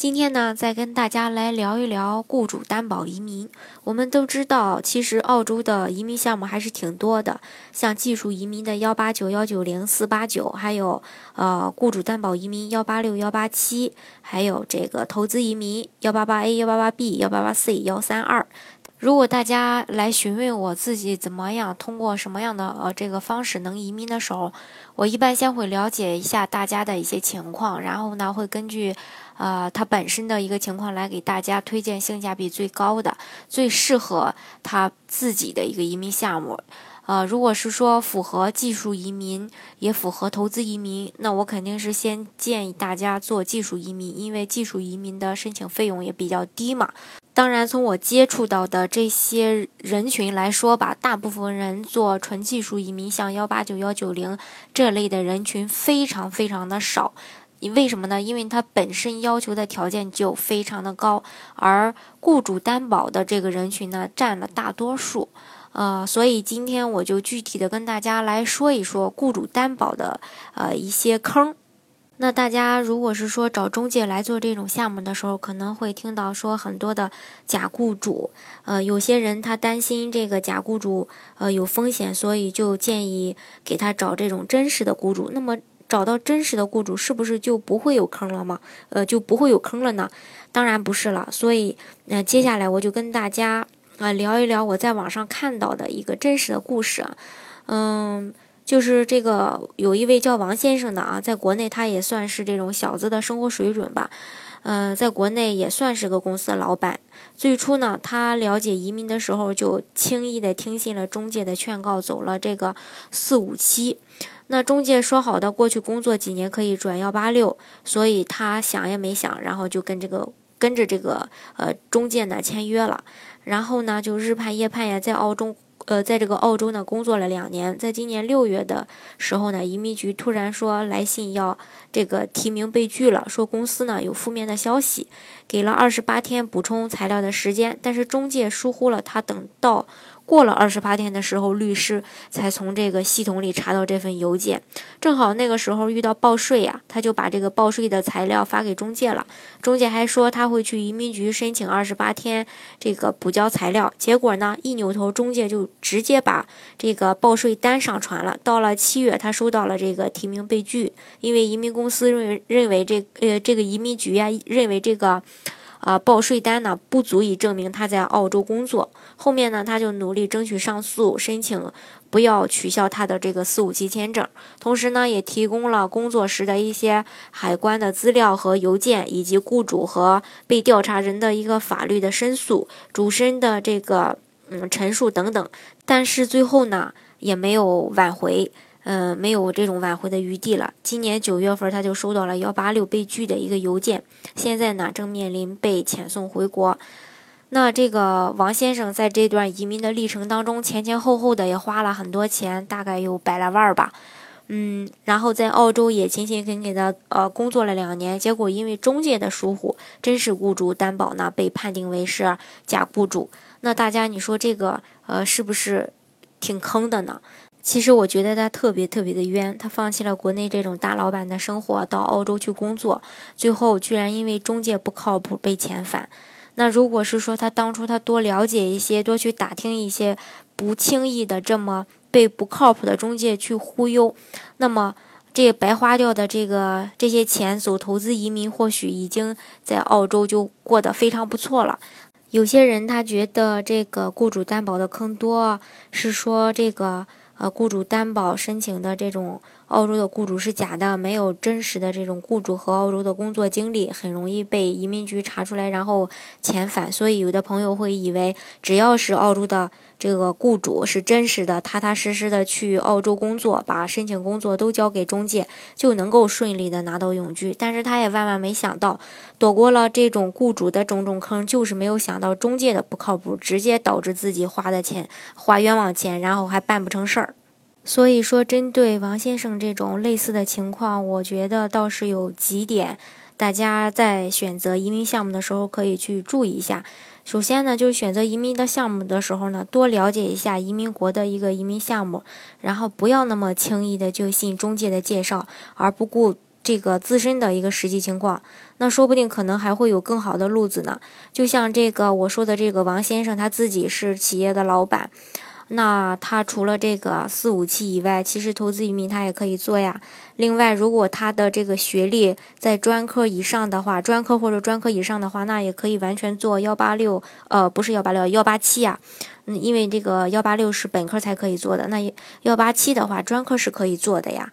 今天呢，再跟大家来聊一聊雇主担保移民。我们都知道，其实澳洲的移民项目还是挺多的，像技术移民的幺八九、幺九零、四八九，还有呃雇主担保移民幺八六、幺八七，还有这个投资移民幺八八 A、幺八八 B、幺八八 C、幺三二。如果大家来询问我自己怎么样通过什么样的呃这个方式能移民的时候，我一般先会了解一下大家的一些情况，然后呢会根据呃他本身的一个情况来给大家推荐性价比最高的、最适合他自己的一个移民项目。呃，如果是说符合技术移民，也符合投资移民，那我肯定是先建议大家做技术移民，因为技术移民的申请费用也比较低嘛。当然，从我接触到的这些人群来说吧，大部分人做纯技术移民，像幺八九、幺九零这类的人群非常非常的少。为什么呢？因为它本身要求的条件就非常的高，而雇主担保的这个人群呢，占了大多数。呃，所以今天我就具体的跟大家来说一说雇主担保的呃一些坑。那大家如果是说找中介来做这种项目的时候，可能会听到说很多的假雇主，呃，有些人他担心这个假雇主呃有风险，所以就建议给他找这种真实的雇主。那么找到真实的雇主，是不是就不会有坑了吗？呃，就不会有坑了呢？当然不是了。所以，那接下来我就跟大家啊聊一聊我在网上看到的一个真实的故事，嗯。就是这个有一位叫王先生的啊，在国内他也算是这种小资的生活水准吧，呃，在国内也算是个公司的老板。最初呢，他了解移民的时候，就轻易的听信了中介的劝告，走了这个四五七。那中介说好的过去工作几年可以转幺八六，所以他想也没想，然后就跟这个跟着这个呃中介呢签约了，然后呢就日盼夜盼呀，在澳洲。呃，在这个澳洲呢工作了两年，在今年六月的时候呢，移民局突然说来信要这个提名被拒了，说公司呢有负面的消息，给了二十八天补充材料的时间，但是中介疏忽了，他等到。过了二十八天的时候，律师才从这个系统里查到这份邮件。正好那个时候遇到报税呀，他就把这个报税的材料发给中介了。中介还说他会去移民局申请二十八天这个补交材料。结果呢，一扭头，中介就直接把这个报税单上传了。到了七月，他收到了这个提名被拒，因为移民公司认为认为这呃这个移民局呀认为这个。啊，报税单呢不足以证明他在澳洲工作。后面呢，他就努力争取上诉，申请不要取消他的这个四五七签证。同时呢，也提供了工作时的一些海关的资料和邮件，以及雇主和被调查人的一个法律的申诉、主申的这个嗯陈述等等。但是最后呢，也没有挽回。嗯，没有这种挽回的余地了。今年九月份，他就收到了幺八六被拒的一个邮件，现在呢正面临被遣送回国。那这个王先生在这段移民的历程当中，前前后后的也花了很多钱，大概有百来万吧。嗯，然后在澳洲也勤勤恳恳的呃工作了两年，结果因为中介的疏忽，真实雇主担保呢被判定为是假雇主。那大家你说这个呃是不是挺坑的呢？其实我觉得他特别特别的冤，他放弃了国内这种大老板的生活，到澳洲去工作，最后居然因为中介不靠谱被遣返。那如果是说他当初他多了解一些，多去打听一些，不轻易的这么被不靠谱的中介去忽悠，那么这白花掉的这个这些钱走投资移民，或许已经在澳洲就过得非常不错了。有些人他觉得这个雇主担保的坑多，是说这个。呃，雇主担保申请的这种澳洲的雇主是假的，没有真实的这种雇主和澳洲的工作经历，很容易被移民局查出来，然后遣返。所以有的朋友会以为，只要是澳洲的这个雇主是真实的、踏踏实实的去澳洲工作，把申请工作都交给中介，就能够顺利的拿到永居。但是他也万万没想到，躲过了这种雇主的种种坑，就是没有想到中介的不靠谱，直接导致自己花的钱花冤枉钱，然后还办不成事儿。所以说，针对王先生这种类似的情况，我觉得倒是有几点，大家在选择移民项目的时候可以去注意一下。首先呢，就是选择移民的项目的时候呢，多了解一下移民国的一个移民项目，然后不要那么轻易的就信中介的介绍，而不顾这个自身的一个实际情况。那说不定可能还会有更好的路子呢。就像这个我说的这个王先生，他自己是企业的老板。那他除了这个四五七以外，其实投资移民他也可以做呀。另外，如果他的这个学历在专科以上的话，专科或者专科以上的话，那也可以完全做幺八六，呃，不是幺八六，幺八七呀。嗯，因为这个幺八六是本科才可以做的，那幺八七的话，专科是可以做的呀。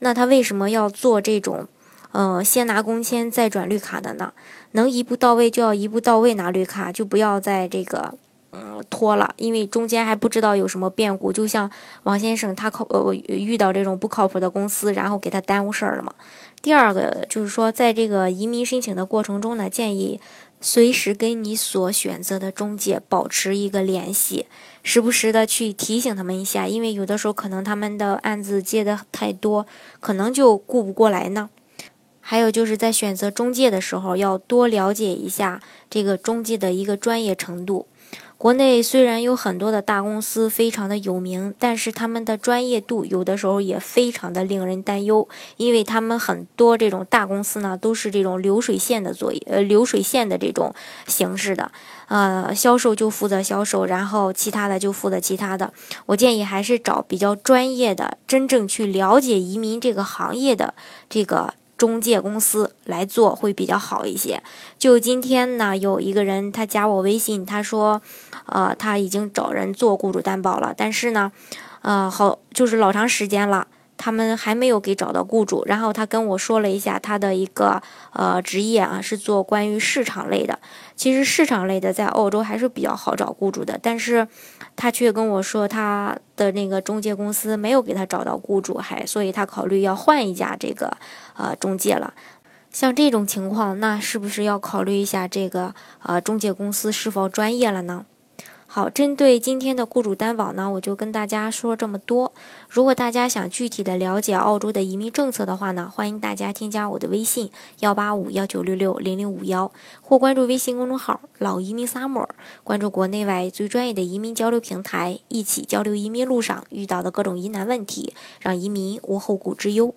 那他为什么要做这种，呃，先拿工签再转绿卡的呢？能一步到位就要一步到位拿绿卡，就不要在这个。嗯，拖了，因为中间还不知道有什么变故，就像王先生他靠呃遇到这种不靠谱的公司，然后给他耽误事儿了嘛。第二个就是说，在这个移民申请的过程中呢，建议随时跟你所选择的中介保持一个联系，时不时的去提醒他们一下，因为有的时候可能他们的案子接的太多，可能就顾不过来呢。还有就是在选择中介的时候，要多了解一下这个中介的一个专业程度。国内虽然有很多的大公司非常的有名，但是他们的专业度有的时候也非常的令人担忧，因为他们很多这种大公司呢都是这种流水线的作业，呃流水线的这种形式的，呃销售就负责销售，然后其他的就负责其他的。我建议还是找比较专业的，真正去了解移民这个行业的这个。中介公司来做会比较好一些。就今天呢，有一个人他加我微信，他说，呃，他已经找人做雇主担保了，但是呢，呃，好，就是老长时间了。他们还没有给找到雇主，然后他跟我说了一下他的一个呃职业啊，是做关于市场类的。其实市场类的在澳洲还是比较好找雇主的，但是他却跟我说他的那个中介公司没有给他找到雇主，还所以他考虑要换一家这个呃中介了。像这种情况，那是不是要考虑一下这个呃中介公司是否专业了呢？好，针对今天的雇主担保呢，我就跟大家说这么多。如果大家想具体的了解澳洲的移民政策的话呢，欢迎大家添加我的微信幺八五幺九六六零零五幺，或关注微信公众号“老移民 summer”，关注国内外最专业的移民交流平台，一起交流移民路上遇到的各种疑难问题，让移民无后顾之忧。